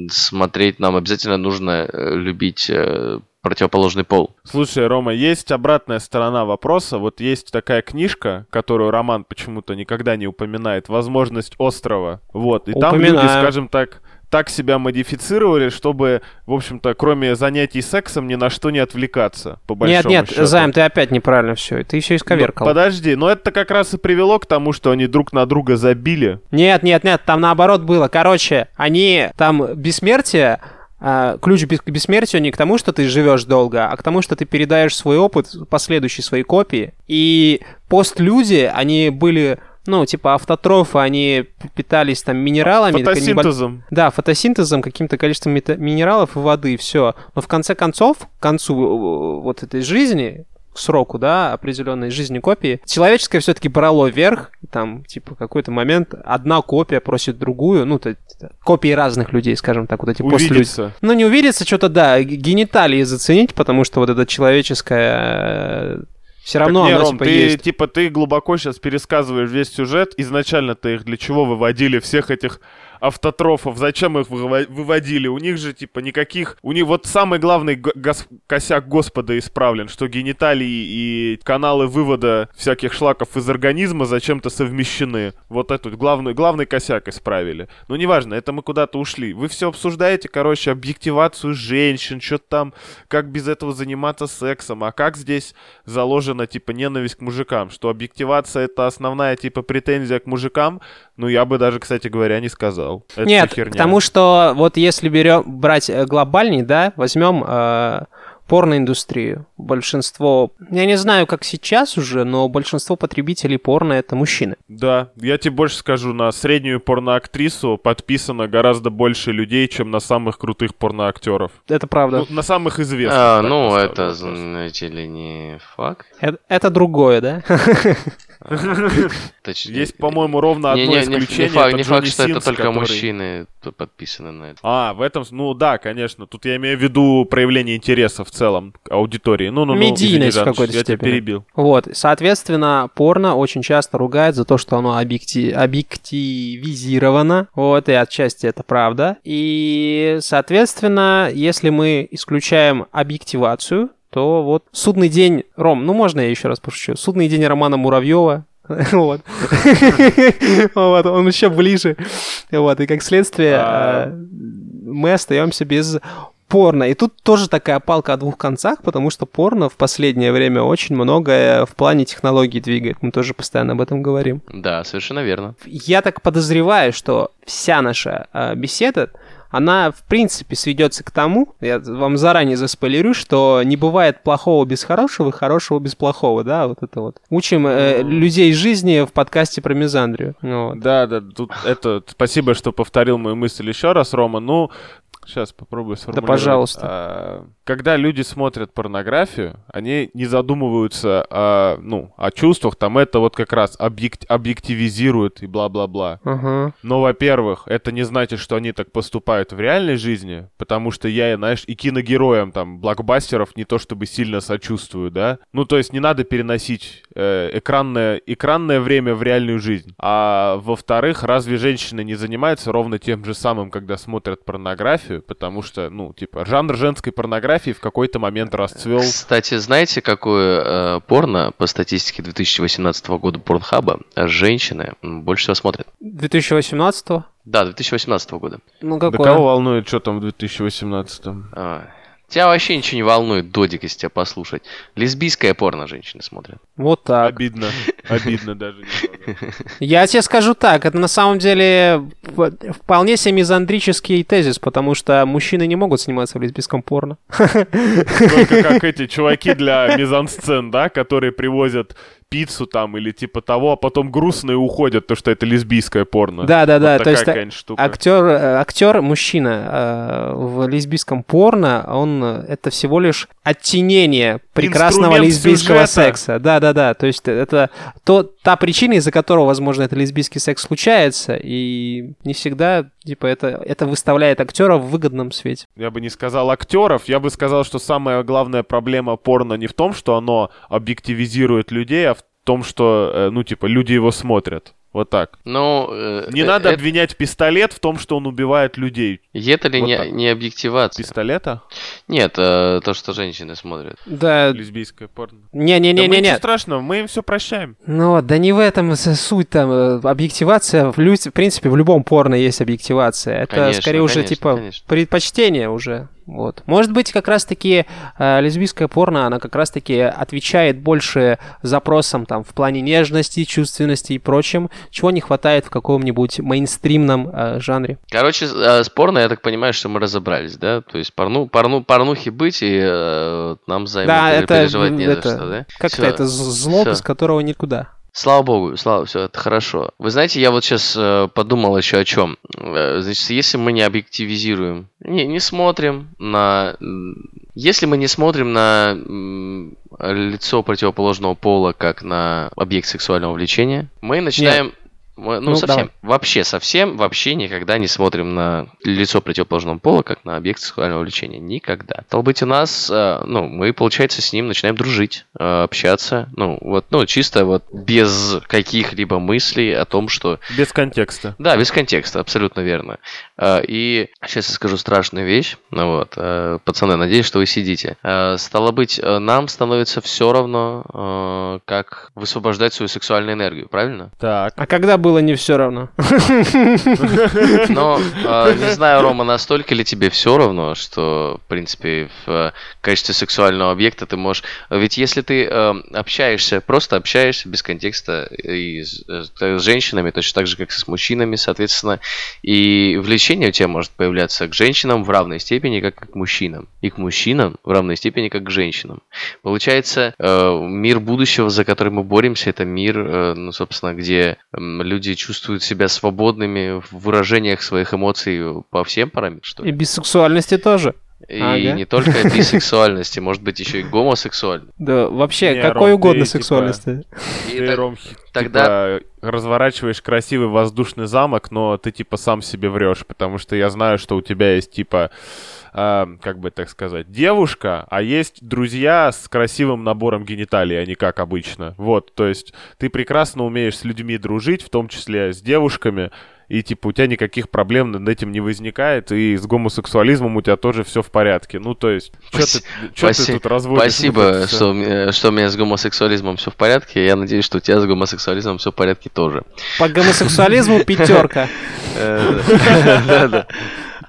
смотреть, нам обязательно нужно э, любить э, противоположный пол. Слушай, Рома, есть обратная сторона вопроса. Вот есть такая книжка, которую Роман почему-то никогда не упоминает, «Возможность острова». Вот, и там люди, скажем так, так себя модифицировали, чтобы, в общем-то, кроме занятий сексом, ни на что не отвлекаться, по Нет, большому нет, счету. Займ, ты опять неправильно все. Ты Ну, исковеркал. подожди, но это как раз и привело к тому, что они друг на друга забили. Нет, нет, нет, там наоборот было. Короче, они там бессмертие, а, ключ к бессмертию не к тому, что ты живешь долго, а к тому, что ты передаешь свой опыт последующей своей копии. И постлюди, они были, ну, типа автотрофы, они питались там минералами. такой небо- Фотосинтезом. Да, фотосинтезом, каким-то количеством мета- минералов и воды, все. Но в конце концов, к концу э, вот этой жизни, к сроку, да, определенной жизни копии, человеческое все-таки брало вверх, там, типа, какой-то момент одна копия просит другую, ну, то, то- копии разных людей, скажем так, вот эти постлюди. Увидеться. Ну, не увидеться, что-то, да, гениталии заценить, потому что вот это человеческое... Все равно Так не, оно, Ром, типа, ты, есть. типа, ты глубоко сейчас пересказываешь весь сюжет. Изначально-то их для чего выводили, всех этих автотрофов? Зачем их выводили? У них же, типа, никаких... У них вот самый главный гос- косяк Господа исправлен, что гениталии и каналы вывода всяких шлаков из организма зачем-то совмещены. Вот этот главный, главный косяк исправили. Ну, неважно, это мы куда-то ушли. Вы все обсуждаете, короче, объективацию женщин, что-то там, как без этого заниматься сексом, а как здесь заложена, типа, ненависть к мужикам, что объективация — это основная, типа, претензия к мужикам, ну, я бы даже, кстати говоря, не сказал. Это Нет, херня. потому что вот если берем брать э, глобальней, да, возьмем э, порноиндустрию. Большинство, я не знаю, как сейчас уже, но большинство потребителей порно это мужчины. Да, я тебе больше скажу, на среднюю порноактрису подписано гораздо больше людей, чем на самых крутых порноактеров. Это правда. Ну, на самых известных. А, ну, это, вопрос. знаете ли, не факт. Это, это другое, да? Есть, по-моему, ровно одно исключение. не факт, что это только мужчины подписаны на это. А, в этом, ну да, конечно. Тут я имею в виду проявление интереса в целом к аудитории. Ну, ну, ну, Медийность извини, в какой-то я тебя степени. перебил. Вот, соответственно, порно очень часто ругает за то, что оно объекти- объективизировано. Вот, и отчасти это правда. И, соответственно, если мы исключаем объективацию, то вот судный день... Ром, ну можно я еще раз пошучу? Судный день Романа Муравьева. Вот. Вот, он еще ближе. Вот, и как следствие А. э, мы остаемся без порно. И тут тоже такая палка о двух концах, потому что порно в последнее время очень многое в плане технологий двигает. Мы тоже постоянно об этом говорим. Да, совершенно верно. Я так подозреваю, что вся наша э, беседа, она в принципе сведется к тому, я вам заранее заспойлерю, что не бывает плохого без хорошего и хорошего без плохого, да, вот это вот. Учим э, людей жизни в подкасте про мизандрию. Ну Вот. Да, да, тут это... Спасибо, что повторил мою мысль еще раз, Рома. Ну, сейчас попробую сформулировать. пожалуйста. А, Когда люди смотрят порнографию, они не задумываются о, ну, о чувствах, там это вот как раз объект, объективизируют и бла-бла-бла. Ага. Но, во-первых, это не значит, что они так поступают в реальной жизни, потому что я, знаешь, и киногероям там блокбастеров не то чтобы сильно сочувствую, да? Ну, то есть не надо переносить э, экранное, экранное время в реальную жизнь. А во-вторых, разве женщины не занимаются ровно тем же самым, когда смотрят порнографию? Порнографию, потому что, ну, типа, жанр женской порнографии в какой-то момент расцвел. Кстати, знаете, какое э, порно по статистике 2018 года Порнхаба женщины больше всего смотрят? 2018 Да, 2018 года. Ну, Да какое? кого волнует, что там в 2018-м? А, Тебя вообще ничего не волнует, Додик, если тебя послушать. Лесбийское порно женщины смотрят. Вот так. Обидно. Обидно даже. Я тебе скажу так, это на самом деле вполне себе мизандрический тезис, потому что мужчины не могут сниматься в лесбийском порно. Только как эти чуваки для мизансцен, да, которые привозят пиццу там или типа того, а потом грустные уходят, то что это лесбийское порно. Да-да-да, Вот то есть штука. актер, э, актер мужчина э, в лесбийском порно, он э, это всего лишь оттенение прекрасного Инструмент лесбийского сюжета. секса. Да-да-да, то есть это то, та причина, из-за которого, возможно, это лесбийский секс случается, и не всегда, типа, это, это выставляет актера в выгодном свете. Я бы не сказал актеров, я бы сказал, что самая главная проблема порно не в том, что оно объективизирует людей, а в том, что, э, ну, типа, люди его смотрят. Вот так. Ну, э, Не э, надо э, обвинять пистолет в том, что он убивает людей. Это ли Вот не, так. не объективация? Пистолета? Нет, э, то, что женщины смотрят. Да, Лесбийское порно. Да мы не-не-не-не. ничего страшного, мы им все прощаем. Ну вот, да не в этом суть там. э, Объективация, в, лю- в принципе, в любом порно есть объективация. Это Конечно, скорее уже конечно, типа конечно. предпочтение уже. Вот. Может быть, как раз-таки э, лесбийское порно, она как раз-таки отвечает больше запросам там в плане нежности, чувственности и прочем, чего не хватает в каком-нибудь мейнстримном э, жанре. Короче, э, с порно, я так понимаю, что мы разобрались, да? То есть порну, порну, порнухи быть, и э, нам за да, это переживать не это за что, да? как-то это зло, всё. без которого никуда. Слава богу, слава, все, это хорошо. Вы знаете, я вот сейчас подумал еще о чем. Значит, если мы не объективизируем, не, не смотрим на... Если мы не смотрим на лицо противоположного пола как на объект сексуального влечения, мы начинаем... мы- ну, Ну, совсем. давай. Вообще, совсем, вообще никогда не смотрим на лицо противоположного пола как на объект сексуального влечения. Никогда. Стало быть, у нас, э, ну, мы, получается, с ним начинаем дружить, э, общаться. Ну, вот, ну, чисто вот без каких-либо мыслей о том, что... Без контекста. Да, без контекста, абсолютно верно. Э, И сейчас я скажу страшную вещь. Ну вот, пацаны, надеюсь, что вы сидите. Стало быть, нам становится все равно, как высвобождать свою сексуальную энергию, правильно? Так. А когда было не все равно? Но э, не знаю, Рома, настолько ли тебе все равно, что, в принципе, в э, качестве сексуального объекта ты можешь... Ведь если ты э, общаешься, просто общаешься без контекста и с, э, с женщинами, точно так же, как и с мужчинами, соответственно, и влечение у тебя может появляться к женщинам в равной степени, как и к мужчинам. И к мужчинам в равной степени, как к женщинам. Получается, мир будущего, за который мы боремся, это мир, ну, собственно, где м, люди чувствуют себя свободными в выражениях своих эмоций по всем параметрам, что И ли. без сексуальности тоже. И Ага. не только бисексуальности, может быть, еще и гомосексуальности. Да, вообще, Не, какой Ром, угодно ты, типа, сексуальности. И Ты, так- Ром, тогда- типа, разворачиваешь красивый воздушный замок, но ты, типа, сам себе врешь, потому что я знаю, что у тебя есть, типа, а, как бы так сказать, девушка, а есть друзья с красивым набором гениталий, а не как обычно. Вот, то есть ты прекрасно умеешь с людьми дружить, в том числе с девушками, и, типа, у тебя никаких проблем над этим не возникает, и с гомосексуализмом у тебя тоже все в порядке. Ну, то есть, что ты, чё ты тут разводишь? Спасибо, что, у меня- что у меня с гомосексуализмом все в порядке. Я надеюсь, что у тебя с гомосексуализмом все в порядке тоже. По гомосексуализму пятерка.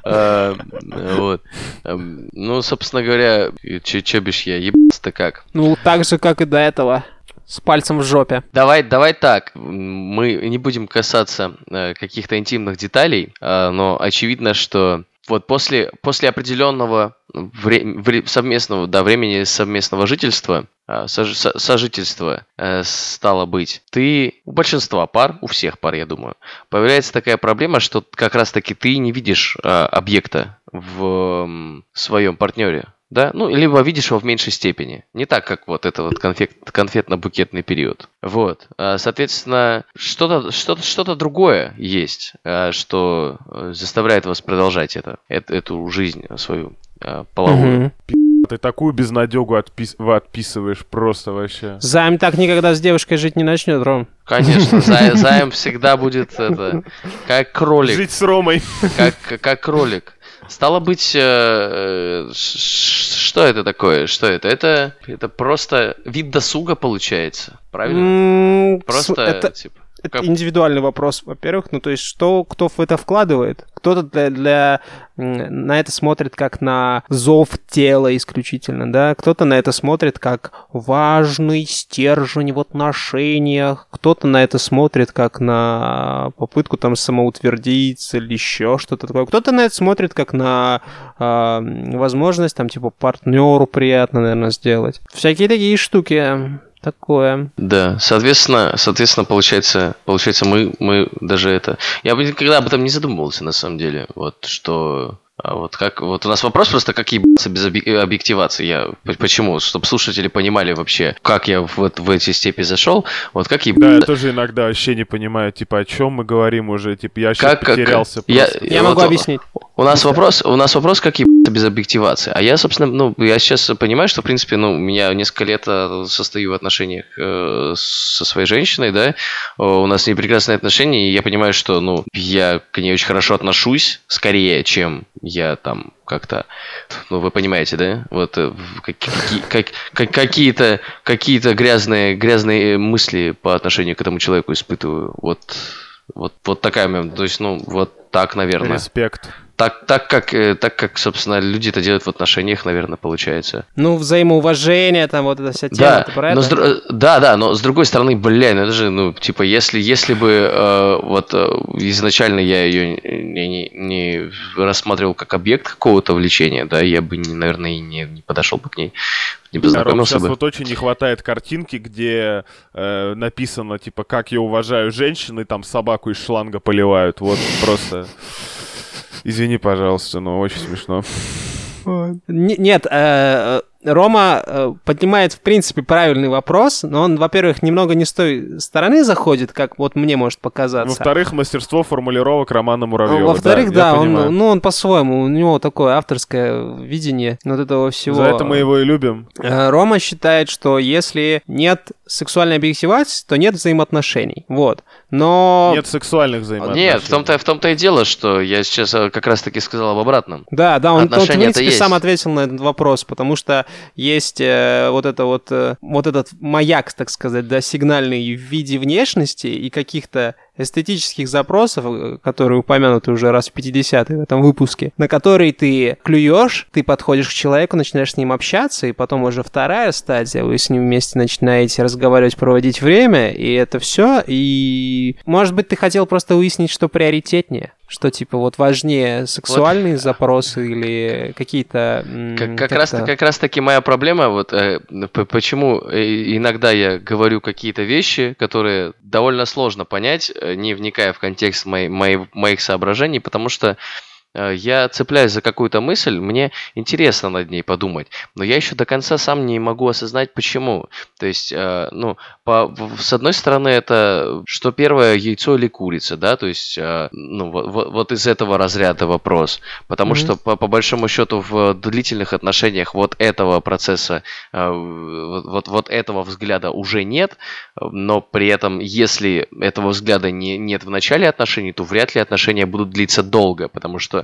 Э, Да-да. Э, Вот. Эм, Ну, собственно говоря, че че бишь я, ебаться-то как? Ну, так же, как и до этого. С пальцем в жопе. Давай, давай так. Мы не будем касаться э, каких-то интимных деталей, э, но очевидно, что вот после, после определенного вре- вре- совместного, да, времени совместного жительства, э, сож- со- сожительства, э, стало быть, ты у большинства пар, у всех пар, я думаю, появляется такая проблема, что как раз-таки ты не видишь э, объекта в м, своем партнере. Да, ну, либо видишь его в меньшей степени. Не так, как вот это вот конфет, конфетно-букетный период. Вот. А, Соответственно, что-то что что другое есть, а, что э, заставляет вас продолжать это, эт- эту жизнь свою а, половую. Мгм. Ты такую безнадегу отпис- вы отписываешь просто вообще. Займ так никогда с девушкой жить не начнет, Ром. Конечно, зай- займ всегда будет это, как кролик. Жить с Ромой. как, как кролик. Стало быть, э, ш- что это такое? Что это? Это, это просто вид досуга получается, правильно? С- Просто, это, типа, это как- индивидуальный вопрос, во-первых. Ну, то есть, что кто в это вкладывает? Кто-то для, для, на это смотрит как на зов тела исключительно, да? Кто-то на это смотрит как важный стержень в отношениях. Кто-то на это смотрит как на попытку там самоутвердиться или еще что-то такое. Кто-то на это смотрит как на а, возможность там типа партнеру приятно, наверное, сделать. Всякие такие штуки. Такое. Да, соответственно, соответственно, получается, получается, мы, мы даже это. Я бы никогда об этом не задумывался, на самом деле. Вот что. А вот как. Вот у нас вопрос просто, как ебаться без э, объективации. Я почему? Чтобы слушатели понимали вообще, как я в, эт- в эти степи зашел. Вот как Да, я тоже иногда вообще не понимаю, типа, о чем мы говорим уже, типа, я сейчас Как, как, потерялся я, просто. Я вот могу объяснить. У нас вопрос, у нас вопрос, как ебаться без объективации. А я, собственно, ну, я сейчас понимаю, что, в принципе, ну, меня несколько лет э, состою в отношениях э, со своей женщиной, да, у нас с ней прекрасные отношения, и я понимаю, что, ну, я к ней очень хорошо отношусь, скорее, чем я там как-то, ну, вы понимаете, да, вот э, как- как- как- какие-то какие-то грязные грязные мысли по отношению к этому человеку испытываю, вот вот, вот такая, то есть, ну, вот так, наверное. Респект. Так, так, как, э, так как, собственно, люди это делают в отношениях, наверное, получается. Ну, взаимоуважение, там вот эта вся тема, Да, ты про но это? с да, да, но с другой стороны, бля, ну это же, ну, типа, если, если бы э, вот э, изначально я ее не, не- не рассматривал как объект какого-то влечения, да, я бы, не, наверное, и не, не подошел бы к ней, не Ром, познакомился сейчас бы. вот очень не хватает картинки, где э, написано, типа, как я уважаю женщин, и там собаку из шланга поливают. Вот просто... Извини, пожалуйста, но очень смешно. Нет, э, Рома э, поднимает, в принципе, правильный вопрос, но он, во-первых, немного не с той стороны заходит, как вот мне может показаться. Во-вторых, мастерство формулировок Романа Муравьева. Во-вторых, да, да, он, понимаю. ну, он по-своему, у него такое авторское видение вот этого всего. За это мы его и любим. Э, Рома считает, что если нет сексуальной объективации, то нет взаимоотношений. Вот. Но... Нет сексуальных взаимоотношений. Нет, в том-то, в том-то и дело, что я сейчас э, как раз-таки сказал об обратном. Да, да, он, он, в принципе, сам ответил на этот вопрос, потому что есть э, вот это вот, э, вот этот маяк, так сказать, да, сигнальный в виде внешности и каких-то эстетических запросов, э, которые упомянуты уже раз в 50 в этом выпуске, на которые ты клюешь, ты подходишь к человеку, начинаешь с ним общаться, и потом уже вторая стадия, вы с ним вместе начинаете разговаривать, проводить время, и это все, и может быть ты хотел просто выяснить, что приоритетнее, что типа вот важнее сексуальные запросы или какие-то... Как, как раз, как раз таки моя проблема, вот э, почему э, иногда я говорю какие-то вещи, которые довольно сложно понять, э, не вникая в контекст моей, моей- моих соображений, потому что э, я цепляюсь за какую-то мысль, мне интересно над ней подумать, но я еще до конца сам не могу осознать, почему. То есть, э, ну, по, с одной стороны, это что первое, яйцо или курица, да, то есть, э, ну, вот, вот- из этого разряда вопрос. Потому Мгм. что, по, по большому счету, в длительных отношениях вот этого процесса, э, вот, вот, вот этого взгляда уже нет, но при этом, если этого взгляда не, нет в начале отношений, то вряд ли отношения будут длиться долго, потому что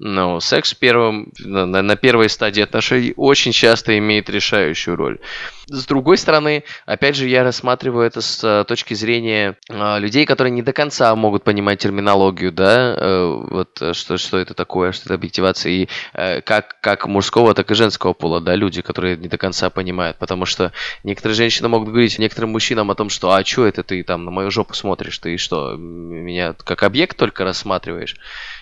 ну, секс в первом, на, на- первой стадии отношений очень часто имеет решающую роль. С другой стороны, опять же, я рассматриваю это с э, точки зрения э, людей, которые не до конца могут понимать терминологию, да, э, вот что, что это такое, что это объективация, и как, как мужского, так и женского пола, да, люди, которые не до конца понимают, потому что некоторые женщины могут говорить некоторым мужчинам о том, что а что это ты там на мою жопу смотришь, ты что, меня как объект только рассматриваешь?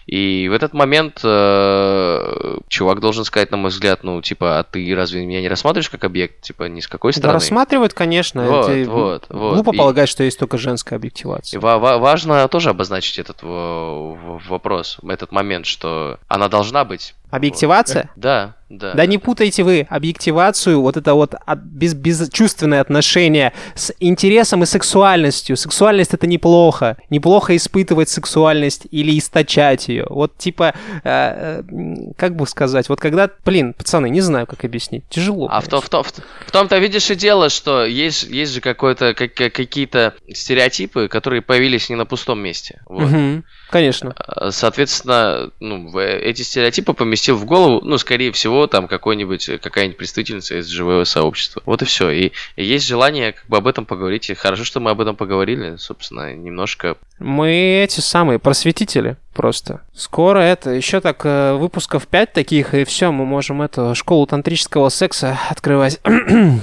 И в этот момент э, чувак должен сказать, на мой взгляд, ну, типа, а ты разве меня не рассматриваешь как объект? Типа, ни с какой Да, стороны? рассматривают, конечно. Вот, это вот, вот. Глупо И- полагать, что есть только женская И объективация. ва- ва- важно тоже обозначить этот вопрос, этот момент, что она должна быть. Объективация? Да, Да. Да не путайте вы объективацию, вот это вот от- без, безчувственное отношение с интересом и сексуальностью. Сексуальность это неплохо. Неплохо испытывать сексуальность или источать ее. Вот типа, э, э, как бы сказать, вот когда, блин, пацаны, не знаю, как объяснить. Тяжело. А в, то, в, то, в, в том-то видишь и дело, что есть, есть же какой-то, как, как- какие-то стереотипы, которые появились не на пустом месте. Вот. Мгм. Конечно. А, Соответственно, ну, в- эти стереотипы поместил в голову, ну, скорее всего, там какой-нибудь, какая-нибудь представительница из живого сообщества. Вот и все. И, и есть желание как бы об этом поговорить. И хорошо, что мы об этом поговорили, собственно, немножко. Мы эти самые просветители просто. Скоро это, еще так э, выпусков 5 таких, и все, мы можем эту школу тантрического секса открывать.